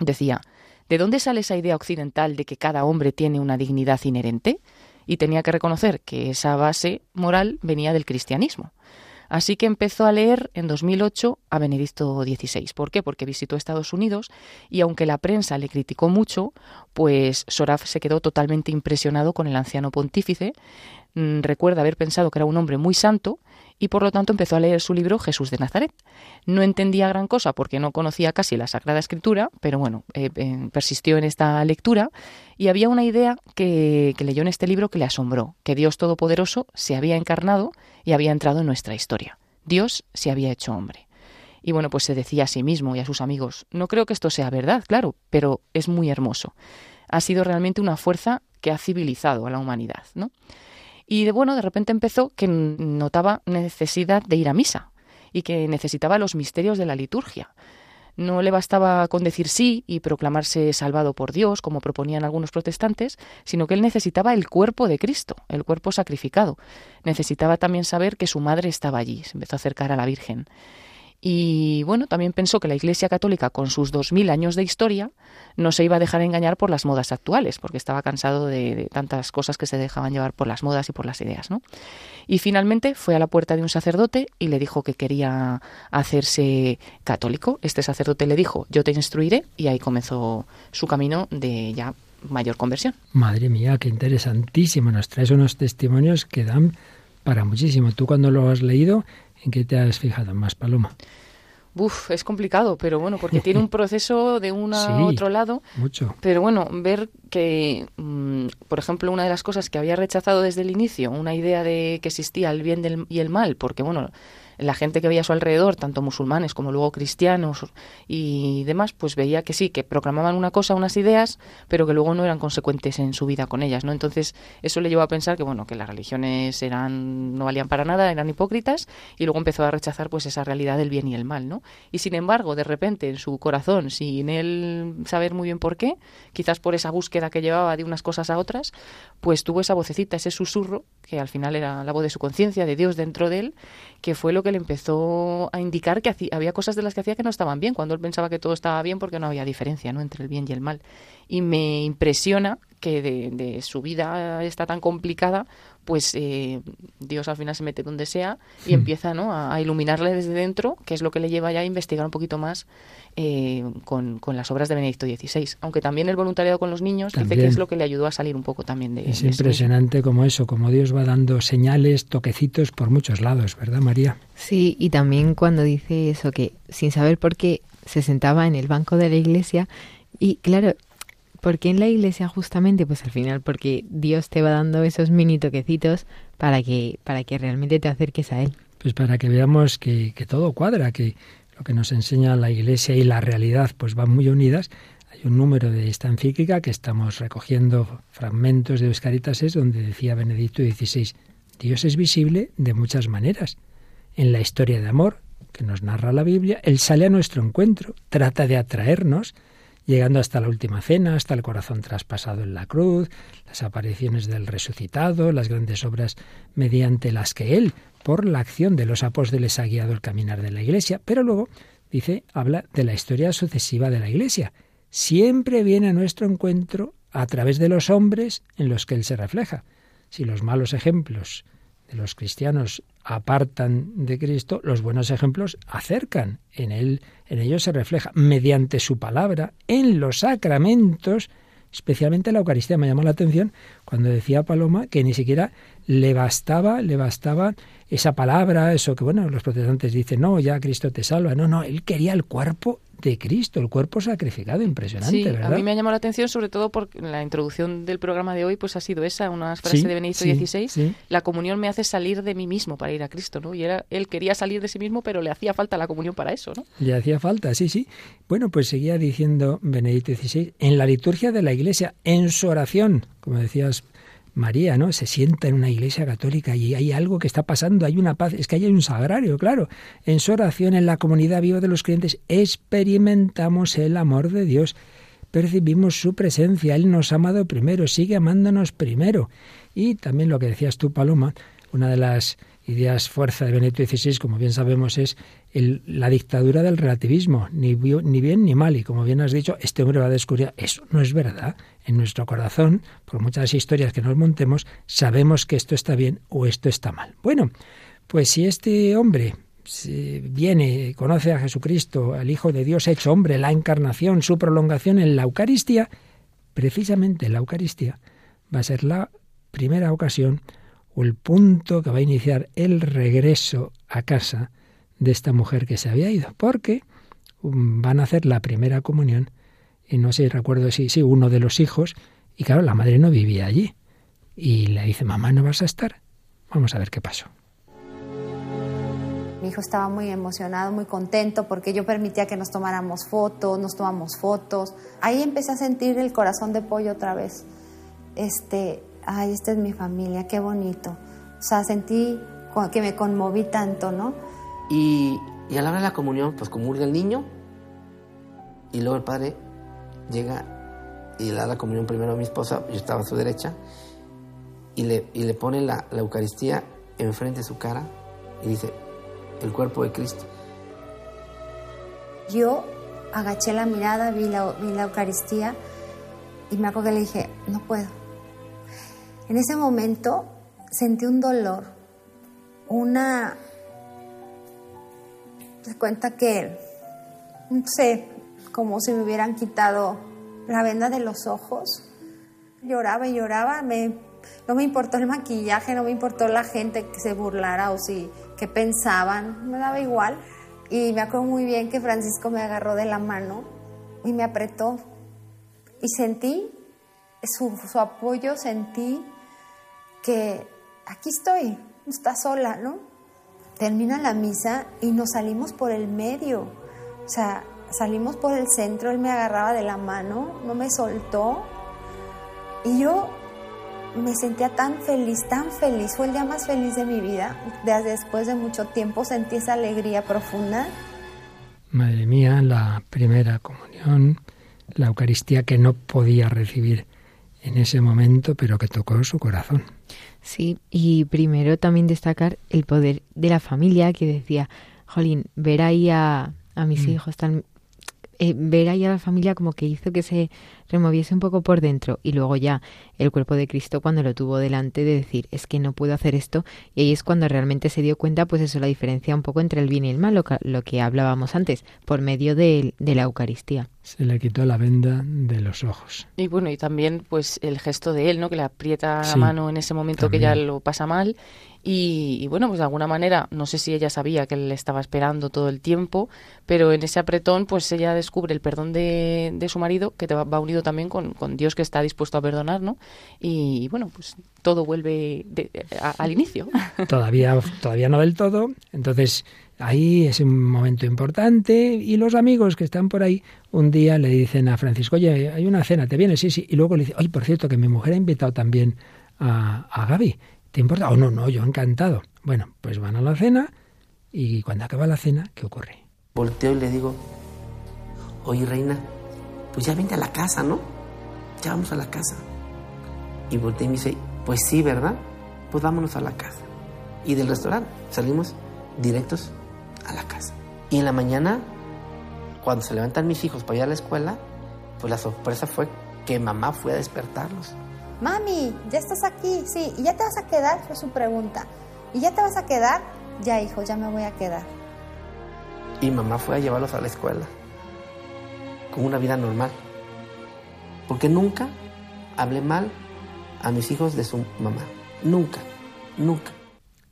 Decía, ¿de dónde sale esa idea occidental de que cada hombre tiene una dignidad inherente? Y tenía que reconocer que esa base moral venía del cristianismo. Así que empezó a leer en 2008 a Benedicto XVI. ¿Por qué? Porque visitó Estados Unidos y aunque la prensa le criticó mucho, pues Soraf se quedó totalmente impresionado con el anciano pontífice. Mm, recuerda haber pensado que era un hombre muy santo y por lo tanto empezó a leer su libro Jesús de Nazaret. No entendía gran cosa porque no conocía casi la Sagrada Escritura, pero bueno, eh, eh, persistió en esta lectura y había una idea que, que leyó en este libro que le asombró, que Dios Todopoderoso se había encarnado y había entrado en nuestra historia. Dios se había hecho hombre. Y bueno, pues se decía a sí mismo y a sus amigos, no creo que esto sea verdad, claro, pero es muy hermoso. Ha sido realmente una fuerza que ha civilizado a la humanidad, ¿no? Y de bueno, de repente empezó que notaba necesidad de ir a misa y que necesitaba los misterios de la liturgia. No le bastaba con decir sí y proclamarse salvado por Dios, como proponían algunos protestantes, sino que él necesitaba el cuerpo de Cristo, el cuerpo sacrificado. Necesitaba también saber que su madre estaba allí. Se empezó a acercar a la Virgen. Y bueno, también pensó que la Iglesia Católica, con sus dos mil años de historia, no se iba a dejar engañar por las modas actuales, porque estaba cansado de, tantas cosas que se dejaban llevar por las modas y por las ideas. ¿no? Y finalmente fue a la puerta de un sacerdote y le dijo que quería hacerse católico. Este sacerdote le dijo, yo te instruiré, y ahí comenzó su camino de ya mayor conversión. Madre mía, qué interesantísimo. Nos traes unos testimonios que dan para muchísimo. Tú cuando lo has leído, ¿En qué te has fijado más, Paloma? Uf, es complicado, pero bueno, porque tiene un <laughs> proceso de un a otro lado. Mucho. Pero bueno, ver que, mm, por ejemplo, una de las cosas que había rechazado desde el inicio, una idea de que existía el bien y el mal, porque bueno, la gente que veía a su alrededor, tanto musulmanes como luego cristianos y demás, pues veía que sí, que proclamaban una cosa, unas ideas, pero que luego no eran consecuentes en su vida con ellas, ¿no? Entonces, eso le llevó a pensar que, bueno, que las religiones eran, no valían para nada, eran hipócritas, y luego empezó a rechazar pues esa realidad del bien y el mal, ¿no? Y sin embargo, de repente, en su corazón, sin él saber muy bien por qué, quizás por esa búsqueda que llevaba de unas cosas a otras, pues tuvo esa vocecita, ese susurro, que al final era la voz de su conciencia, de Dios dentro de él, que fue lo que le empezó a indicar que había cosas de las que hacía que no estaban bien, cuando él pensaba que todo estaba bien porque no había diferencia ¿no? entre el bien y el mal. Y me impresiona que de, su vida está tan complicada, pues eh, Dios al final se mete donde sea y hmm. empieza ¿no? a, iluminarle desde dentro, que es lo que le lleva ya a investigar un poquito más eh, con, las obras de Benedicto XVI. Aunque también el voluntariado con los niños dice que es lo que le ayudó a salir un poco también de Es impresionante como eso, como Dios va dando señales, toquecitos por muchos lados, ¿verdad María? Sí, y también cuando dice eso, que sin saber por qué se sentaba en el banco de la iglesia y claro, ¿Por qué en la iglesia justamente? Pues al final porque Dios te va dando esos mini toquecitos para que, para que realmente te acerques a Él. Pues para que veamos que, que todo cuadra, que lo que nos enseña la iglesia y la realidad pues van muy unidas. Hay un número de esta encíclica que estamos recogiendo fragmentos de Euscaritas es donde decía Benedicto XVI, Dios es visible de muchas maneras. En la historia de amor que nos narra la Biblia, Él sale a nuestro encuentro, trata de atraernos, llegando hasta la última cena, hasta el corazón traspasado en la cruz, las apariciones del resucitado, las grandes obras mediante las que Él, por la acción de los apóstoles, ha guiado el caminar de la Iglesia, pero luego, dice, habla de la historia sucesiva de la Iglesia. Siempre viene a nuestro encuentro a través de los hombres en los que Él se refleja. Si los malos ejemplos los cristianos apartan de Cristo, los buenos ejemplos acercan. En él, en ellos se refleja mediante su palabra, en los sacramentos, especialmente la Eucaristía. Me llamó la atención cuando decía Paloma que ni siquiera le bastaba, le bastaba esa palabra, eso que bueno, los protestantes dicen, no, ya Cristo te salva. No, no, él quería el cuerpo de Cristo, el cuerpo sacrificado, impresionante, sí, A mí me ha llamado la atención, sobre todo porque la introducción del programa de hoy pues ha sido esa, una frase de Benedicto XVI, la comunión me hace salir de mí mismo para ir a Cristo, ¿no? Y era, él quería salir de sí mismo, pero le hacía falta la comunión para eso, ¿no? Le hacía falta, sí, sí. Bueno, pues seguía diciendo Benedicto XVI, en la liturgia de la Iglesia, en su oración, como decías María, ¿no? Se sienta en una iglesia católica y hay algo que está pasando, hay una paz, es que hay un sagrario, claro. En su oración, en la comunidad viva de los creyentes, experimentamos el amor de Dios, percibimos su presencia, Él nos ha amado primero, sigue amándonos primero. Y también lo que decías tú, Paloma, una de las ideas fuerza de Benedicto XVI, como bien sabemos, es la dictadura del relativismo, ni, ni, bien ni mal. Y como bien has dicho, este hombre va a descubrir, eso no es verdad. En nuestro corazón, por muchas historias que nos montemos, sabemos que esto está bien o esto está mal. Bueno, pues si este hombre viene, conoce a Jesucristo, al Hijo de Dios hecho hombre, la encarnación, su prolongación en la Eucaristía, precisamente la Eucaristía va a ser la primera ocasión o el punto que va a iniciar el regreso a casa de esta mujer que se había ido, porque um, van a hacer la primera comunión y no sé, recuerdo si, si uno de los hijos, y claro, la madre no vivía allí. Y le dice, mamá, ¿no vas a estar? Vamos a ver qué pasó. Mi hijo estaba muy emocionado, muy contento porque yo permitía que nos tomáramos fotos, nos tomamos fotos. Ahí empecé a sentir el corazón de pollo otra vez. Este, ay, esta es mi familia, qué bonito. O sea, sentí que me conmoví tanto, ¿no? Y, y a la hora de la comunión, pues comulga el niño y luego el padre llega y le da la comunión primero a mi esposa, yo estaba a su derecha, y le, y le pone la, la Eucaristía enfrente de su cara y dice, el cuerpo de Cristo. Yo agaché la mirada, vi la, vi la Eucaristía y me acuerdo que le dije, no puedo. En ese momento sentí un dolor, una... Se cuenta que, no sé, como si me hubieran quitado la venda de los ojos. Lloraba y lloraba, no me importó el maquillaje, no me importó la gente que se burlara o si que pensaban, me daba igual. Y me acuerdo muy bien que Francisco me agarró de la mano y me apretó. Y sentí su, su apoyo, sentí que aquí estoy, no está sola, ¿no? Termina la misa y nos salimos por el medio. O sea, salimos por el centro, él me agarraba de la mano, no me soltó. Y yo me sentía tan feliz, tan feliz. Fue el día más feliz de mi vida. Después de mucho tiempo sentí esa alegría profunda. Madre mía, la primera comunión, la Eucaristía que no podía recibir en ese momento, pero que tocó su corazón. Sí, y primero también destacar el poder de la familia que decía, Jolín, ver ahí a, a mis mm. hijos tan eh, ver ahí a la familia como que hizo que se removiese un poco por dentro y luego ya el cuerpo de Cristo cuando lo tuvo delante de decir es que no puedo hacer esto y ahí es cuando realmente se dio cuenta pues eso la diferencia un poco entre el bien y el mal lo que, lo que hablábamos antes por medio de, de la Eucaristía. Se le quitó la venda de los ojos. Y bueno y también pues el gesto de él no que le aprieta la mano en ese momento que ya lo pasa mal. Y, bueno, pues de alguna manera, no sé si ella sabía que él le estaba esperando todo el tiempo, pero en ese apretón, pues ella descubre el perdón de, de su marido, que va, va unido también con, con, Dios que está dispuesto a perdonar, ¿no? Y, bueno, pues todo vuelve al inicio. <laughs> Todavía, todavía no del todo, entonces ahí es un momento importante y los amigos que están por ahí un día le dicen a Francisco, oye, hay una cena, ¿te vienes? Sí, sí. Y luego le dice, oye, por cierto, que mi mujer ha invitado también a, a Gaby. ¿Te importa? O oh, no, no, yo encantado. Bueno, pues van a la cena y cuando acaba la cena, ¿qué ocurre? Volteo y le digo, oye reina, pues ya vente a la casa, ¿no? Ya vamos a la casa. Y volteé y me dice, pues sí, ¿verdad? Pues vámonos a la casa. Y del restaurante salimos directos a la casa. Y en la mañana, cuando se levantan mis hijos para ir a la escuela, pues la sorpresa fue que mamá fue a despertarlos. Mami, ya estás aquí, sí, ¿y ya te vas a quedar? Fue su pregunta. ¿Y ya te vas a quedar? Ya, hijo, ya me voy a quedar. Y mamá fue a llevarlos a la escuela, con una vida normal. Porque nunca hablé mal a mis hijos de su mamá. Nunca, nunca.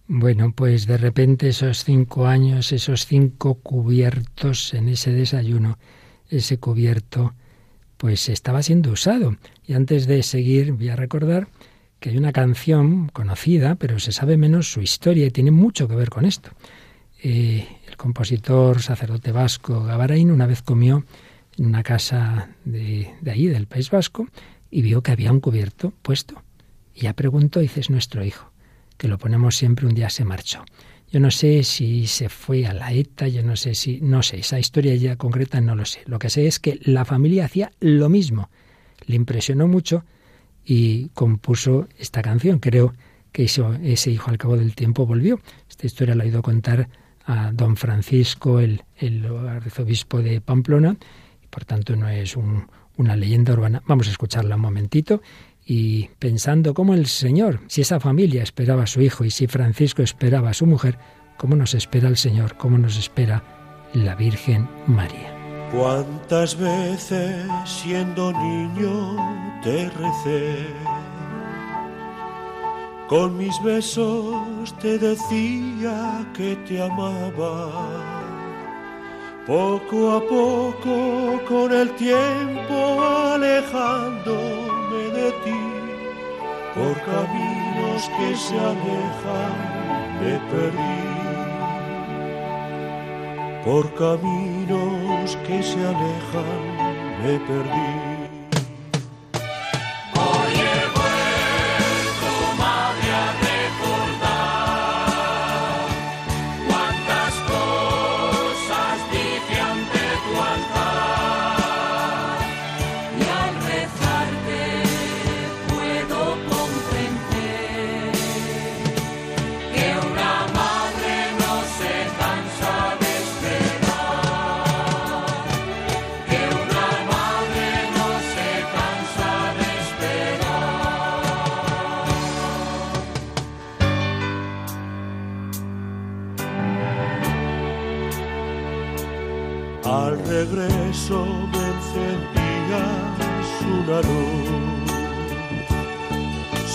Bueno, pues de repente esos cinco años, esos cinco cubiertos en ese desayuno, ese cubierto pues estaba siendo usado. Y antes de seguir, voy a recordar que hay una canción conocida, pero se sabe menos su historia y tiene mucho que ver con esto. Eh, el compositor sacerdote vasco Gavarain una vez comió una casa de, de ahí, del País Vasco, y vio que había un cubierto puesto. Y ya preguntó, dice, es nuestro hijo, que lo ponemos siempre, un día se marchó. Yo no sé si se fue a la ETA, yo no sé si, no sé, esa historia ya concreta no lo sé. Lo que sé es que la familia hacía lo mismo. Le impresionó mucho y compuso esta canción. Creo que ese hijo al cabo del tiempo volvió. Esta historia la ha ido a contar a don Francisco, el, arzobispo de Pamplona, por tanto no es una leyenda urbana. Vamos a escucharla un momentito y pensando cómo el Señor, si esa familia esperaba a su hijo y si Francisco esperaba a su mujer, cómo nos espera el Señor, cómo nos espera la Virgen María. ¿Cuántas veces siendo niño te recé? Con mis besos te decía que te amaba. Poco a poco, con el tiempo alejando de ti, por caminos que se alejan me perdí. Por caminos que se alejan me perdí.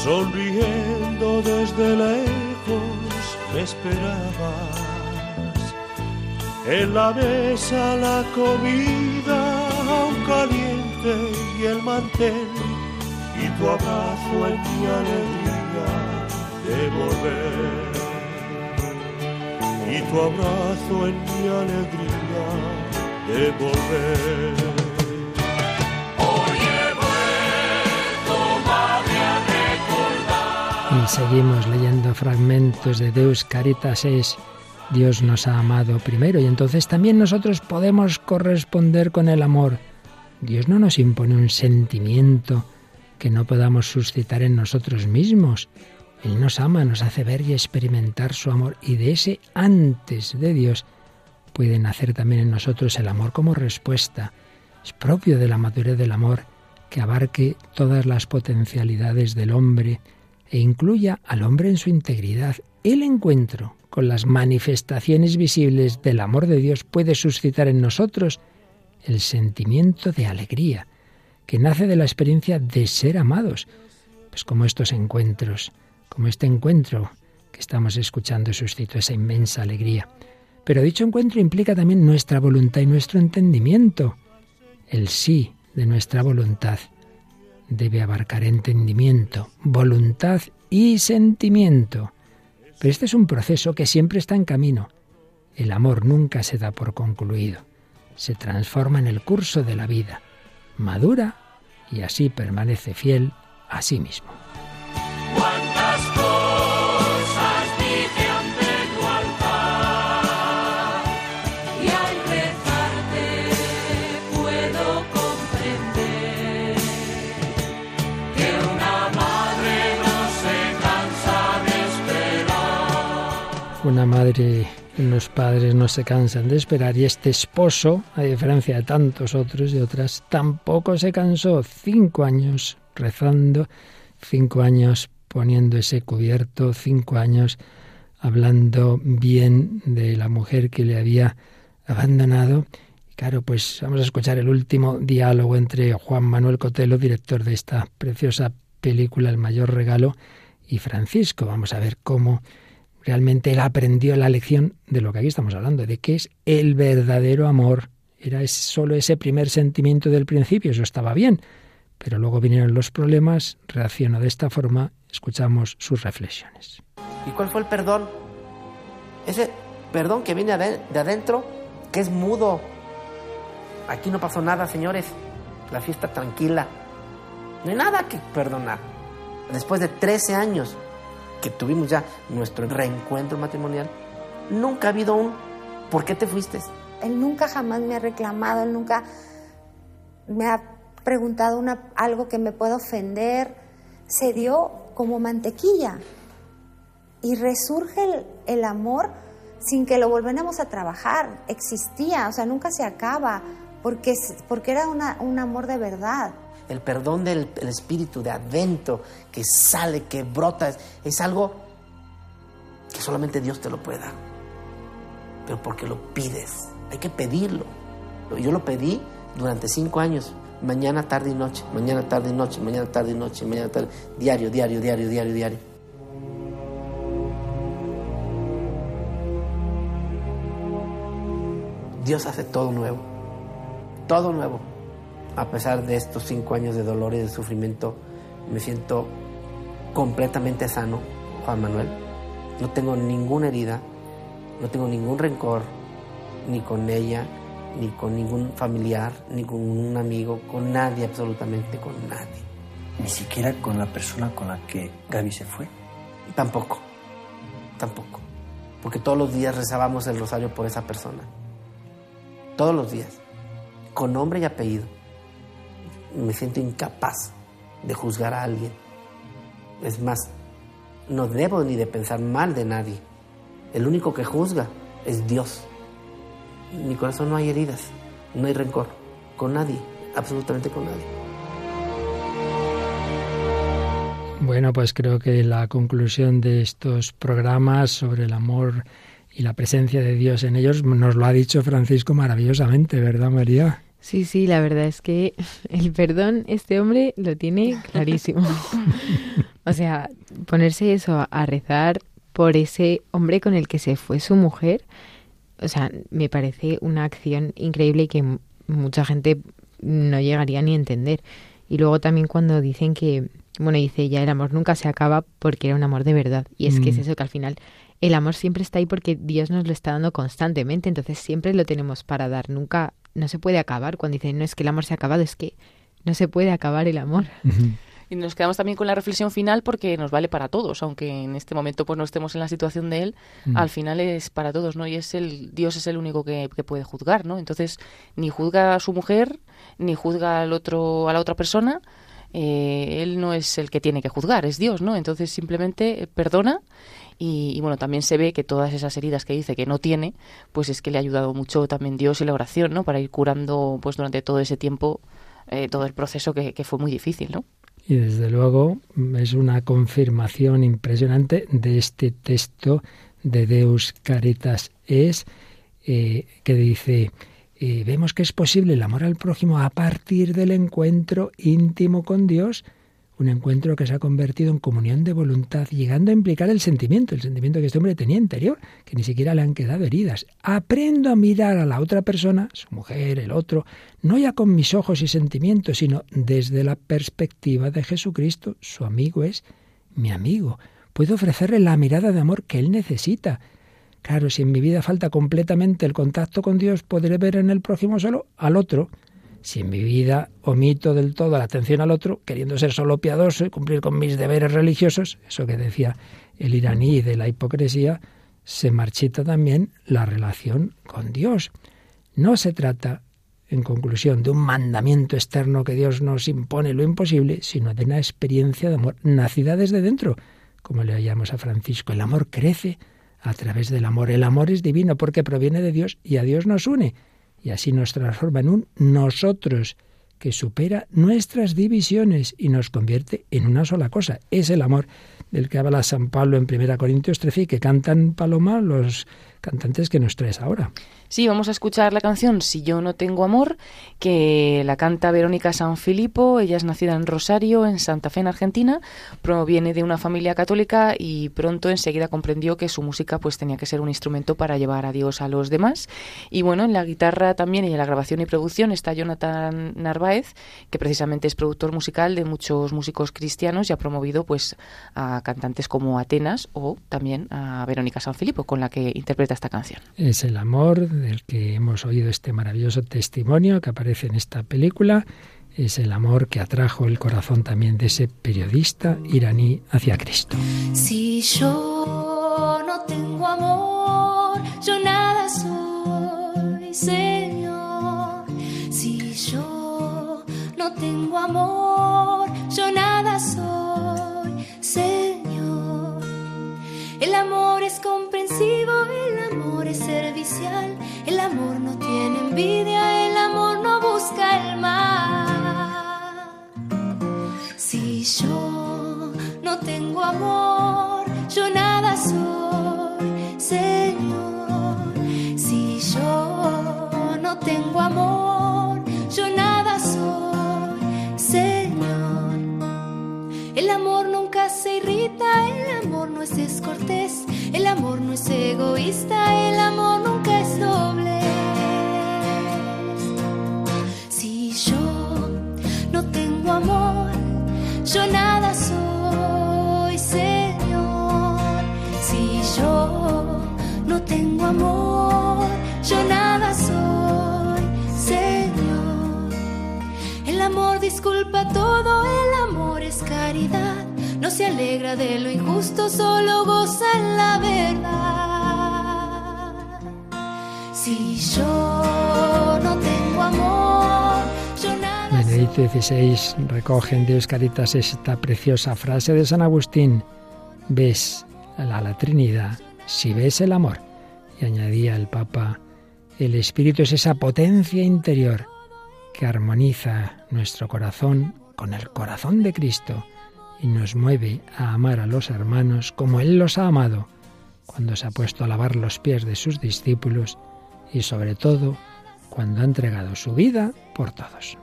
Sonriendo desde lejos me esperabas. En la mesa la comida aún caliente y el mantel y tu abrazo en mi alegría de volver. tu abrazo en mi alegría de volver. Seguimos leyendo fragmentos de Deus Caritas es Dios nos ha amado primero y entonces también nosotros podemos corresponder con el amor. Dios no nos impone un sentimiento que no podamos suscitar en nosotros mismos. Él nos ama, nos hace ver y experimentar su amor y de ese antes de Dios puede nacer también en nosotros el amor como respuesta. Es propio de la madurez del amor que abarque todas las potencialidades del hombre e incluya al hombre en su integridad. El encuentro con las manifestaciones visibles del amor de Dios puede suscitar en nosotros el sentimiento de alegría, que nace de la experiencia de ser amados, pues como estos encuentros, como este encuentro que estamos escuchando suscitó esa inmensa alegría. Pero dicho encuentro implica también nuestra voluntad y nuestro entendimiento. El sí de nuestra voluntad debe abarcar entendimiento, voluntad y sentimiento. Pero este es un proceso que siempre está en camino. El amor nunca se da por concluido. Se transforma en el curso de la vida, madura y así permanece fiel a sí mismo. Una madre y los padres no se cansan de esperar y este esposo, a diferencia de tantos otros y otras, tampoco se cansó. Cinco años rezando, cinco años poniendo ese cubierto, cinco años hablando bien de la mujer que le había abandonado. Y claro, pues vamos a escuchar el último diálogo entre Juan Manuel Cotelo, director de esta preciosa película El mayor regalo, y Francisco. Vamos a ver cómo realmente él aprendió la lección de lo que aquí estamos hablando, de qué es el verdadero amor. Era solo ese primer sentimiento del principio, eso estaba bien, pero luego vinieron los problemas, reaccionó de esta forma, escuchamos sus reflexiones. ¿Y cuál fue el perdón? Ese perdón que viene de adentro, que es mudo. Aquí no pasó nada, señores. La fiesta tranquila. No hay nada que perdonar. Después de 13 años que tuvimos ya nuestro reencuentro matrimonial, nunca ha habido un ¿por qué te fuiste? Él nunca jamás me ha reclamado, él nunca me ha preguntado una, algo que me pueda ofender. Se dio como mantequilla y resurge el, el amor sin que lo volviéramos a trabajar. Existía, o sea, nunca se acaba porque, porque era una, un amor de verdad el perdón del espíritu de adentro que sale, que brota, es, algo que solamente Dios te lo puede dar. Pero porque lo pides, hay que pedirlo. Yo lo pedí durante cinco años, mañana, tarde y noche, mañana, tarde y noche, mañana, tarde y noche, mañana, tarde, diario, diario, diario, diario, diario. Dios hace todo nuevo, todo nuevo a pesar de estos cinco años de dolor y de sufrimiento, me siento completamente sano, Juan Manuel. No tengo ninguna herida, no tengo ningún rencor, ni con ella, ni con ningún familiar, ni con un amigo, con nadie, absolutamente con nadie. ¿Ni siquiera con la persona con la que Gaby se fue? Tampoco, tampoco. Porque todos los días rezábamos el rosario por esa persona. Todos los días. Con nombre y apellido me siento incapaz de juzgar a alguien. Es más, no debo ni de pensar mal de nadie. El único que juzga es Dios. En mi corazón no hay heridas, no hay rencor, con nadie, absolutamente con nadie. Bueno, pues creo que la conclusión de estos programas sobre el amor y la presencia de Dios en ellos nos lo ha dicho Francisco maravillosamente, ¿verdad, María? Sí, sí, la verdad es que <laughs> el perdón, este hombre lo tiene clarísimo. <laughs> o sea, ponerse eso a rezar por ese hombre con el que se fue su mujer, o sea, me parece una acción increíble que mucha gente no llegaría ni a entender. Y luego también cuando dicen que, bueno, dice ya el amor nunca se acaba porque era un amor de verdad. Y es que es mm. eso que al final el amor siempre está ahí porque Dios nos lo está dando constantemente, entonces siempre lo tenemos para dar, nunca, no se puede acabar. Cuando dicen, no es que el amor se ha acabado, es que no se puede acabar el amor. <laughs> Y nos quedamos también con la reflexión final porque nos vale para todos, aunque en este momento pues no estemos en la situación de él, Mm. al final es para todos, ¿no? Y es el Dios es el único que, que puede juzgar, ¿no? Entonces ni juzga a su mujer, ni juzga al otro a la otra persona. eh, él no es el que tiene que juzgar, es Dios, ¿no? Entonces simplemente perdona y, y, bueno, también se ve que todas esas heridas que dice que no tiene, pues es que le ha ayudado mucho también Dios y la oración, ¿no? Para ir curando pues durante todo ese tiempo eh, todo el proceso que, fue muy difícil, ¿no? Y desde luego es una confirmación impresionante de este texto de Deus Caritas es eh, que dice eh, vemos que es posible el amor al prójimo a partir del encuentro íntimo con Dios, un encuentro que se ha convertido en comunión de voluntad, llegando a implicar el sentimiento, el sentimiento que este hombre tenía interior, que ni siquiera le han quedado heridas. Aprendo a mirar a la otra persona, su mujer, el otro, no ya con mis ojos y sentimientos, sino desde la perspectiva de Jesucristo. Su amigo es mi amigo. Puedo ofrecerle la mirada de amor que él necesita. Claro, si en mi vida falta completamente el contacto con Dios, podré ver en el prójimo solo al otro. Si en mi vida omito del todo la atención al otro, queriendo ser solo piadoso y cumplir con mis deberes religiosos, eso que decía el iraní de la hipocresía, se marchita también la relación con Dios. No se trata, en conclusión, de un mandamiento externo que Dios nos impone lo imposible, sino de una experiencia de amor nacida desde dentro, como le llamamos a Francisco. El amor crece a través del amor. El amor es divino porque proviene de Dios y a Dios nos une y así nos transforma en un nosotros que supera nuestras divisiones y nos convierte en una sola cosa. Es el amor del que habla San Pablo en 1 Corintios 13 y que cantan Paloma los cantantes que nos traes ahora. Sí, vamos a escuchar la canción Si yo no tengo amor, que la canta Verónica Sanfilippo. Ella es nacida en Rosario, en Santa Fe, en Argentina. Proviene de una familia católica y pronto enseguida comprendió que su música pues tenía que ser un instrumento para llevar a Dios a los demás. Y bueno, en la guitarra también y en la grabación y producción está Jonathan Narváez, que precisamente es productor musical de muchos músicos cristianos y ha promovido pues a cantantes como Atenas o también a Verónica Sanfilippo, con la que interpreta esta canción. Es el amor del que hemos oído este maravilloso testimonio que aparece en esta película. Es el amor que atrajo el corazón también de ese periodista iraní hacia Cristo. Si yo no tengo amor, yo nada soy, Señor. Si yo no tengo amor, yo nada soy, Señor. El amor es comprensivo, servicial, el amor no tiene envidia, el amor no busca el mal. Si yo no tengo amor, yo nada soy, Señor. Si yo no tengo amor, yo nada soy, Señor. El amor nunca se irrita, el amor no es descortés, el amor no es egoísta, el amor nunca es doble. Si yo no tengo amor, yo nada soy, Señor. Si yo no tengo amor, yo nada soy, Señor. El amor disculpa todo, el amor es caridad. No se alegra de lo injusto, solo goza en la verdad. Si yo no tengo amor, yo nada Benedicto XVI recoge en Dios Caritas esta preciosa frase de San Agustín. Ves a la Trinidad si ves el amor. Y añadía el Papa, el Espíritu es esa potencia interior que armoniza nuestro corazón con el corazón de Cristo y nos mueve a amar a los hermanos como Él los ha amado, cuando se ha puesto a lavar los pies de sus discípulos y sobre todo cuando ha entregado su vida por todos.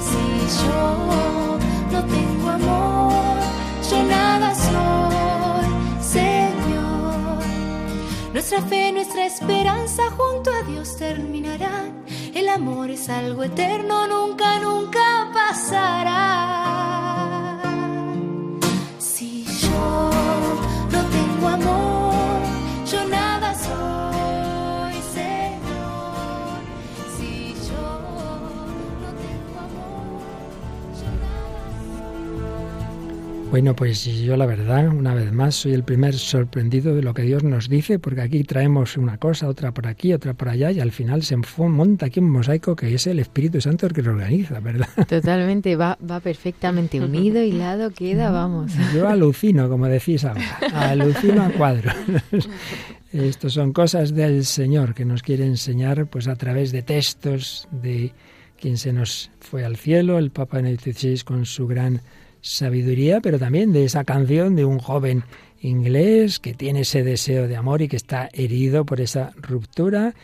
Si yo no tengo amor, yo nada soy, Señor. Nuestra fe, nuestra esperanza junto a Dios terminarán. El amor es algo eterno, nunca, nunca pasará. Bueno, pues yo la verdad, una vez más, soy el primer sorprendido de lo que Dios nos dice, porque aquí traemos una cosa, otra por aquí, otra por allá, y al final se monta aquí un mosaico que es el Espíritu Santo el que lo organiza, ¿verdad? <laughs> Totalmente, va, va perfectamente unido, hilado, queda, vamos. Yo alucino, como decís ahora, alucino a cuadro. <laughs> Estas son cosas del Señor que nos quiere enseñar pues a través de textos de quien se nos fue al cielo, el Papa Benedicto XVI con su gran sabiduría, pero también de esa canción de un joven inglés que tiene ese deseo de amor y que está herido por esa ruptura,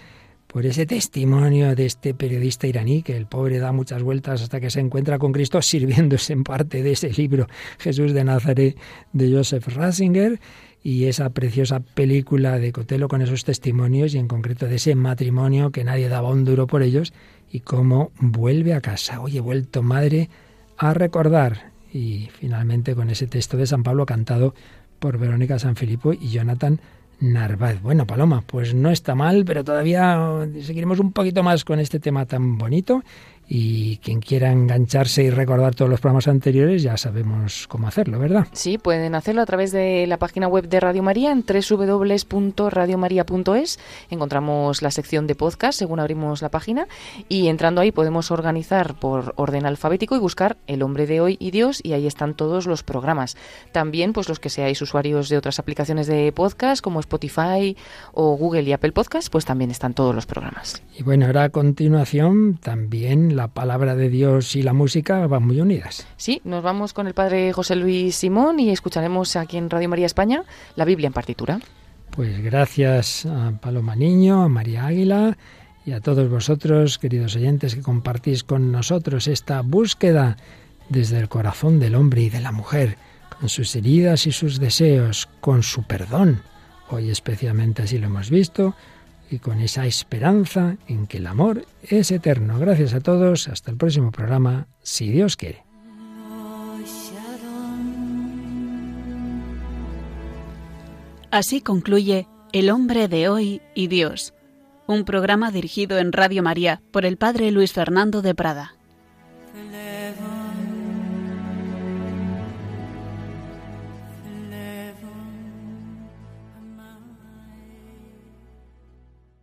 por ese testimonio de este periodista iraní que el pobre da muchas vueltas hasta que se encuentra con Cristo sirviéndose en parte de ese libro Jesús de Nazaret de Joseph Ratzinger y esa preciosa película de Cotelo con esos testimonios y en concreto de ese matrimonio que nadie daba un duro por ellos y cómo vuelve a casa. Oye, vuelto madre a recordar y finalmente con ese texto de San Pablo cantado por Verónica Sanfilippo y Jonathan Narváez. Bueno, Paloma, pues no está mal, pero todavía seguiremos un poquito más con este tema tan bonito y quien quiera engancharse y recordar todos los programas anteriores ya sabemos cómo hacerlo, ¿verdad? Sí, pueden hacerlo a través de la página web de Radio María en www.radiomaria.es. Encontramos la sección de podcast según abrimos la página y entrando ahí podemos organizar por orden alfabético y buscar El hombre de hoy y Dios y ahí están todos los programas. También pues los que seáis usuarios de otras aplicaciones de podcast como Spotify o Google y Apple Podcast, pues también están todos los programas. Y bueno, ahora a continuación también la palabra de Dios y la música van muy unidas. Sí, nos vamos con el padre José Luis Simón y escucharemos aquí en Radio María España la Biblia en partitura. Pues gracias a Paloma Niño, a María Águila y a todos vosotros, queridos oyentes, que compartís con nosotros esta búsqueda desde el corazón del hombre y de la mujer, con sus heridas y sus deseos, con su perdón. Hoy especialmente así lo hemos visto, y con esa esperanza en que el amor es eterno. Gracias a todos, hasta el próximo programa, si Dios quiere. Así concluye El hombre de hoy y Dios, un programa dirigido en Radio María por el Padre Luis Fernando de Prada.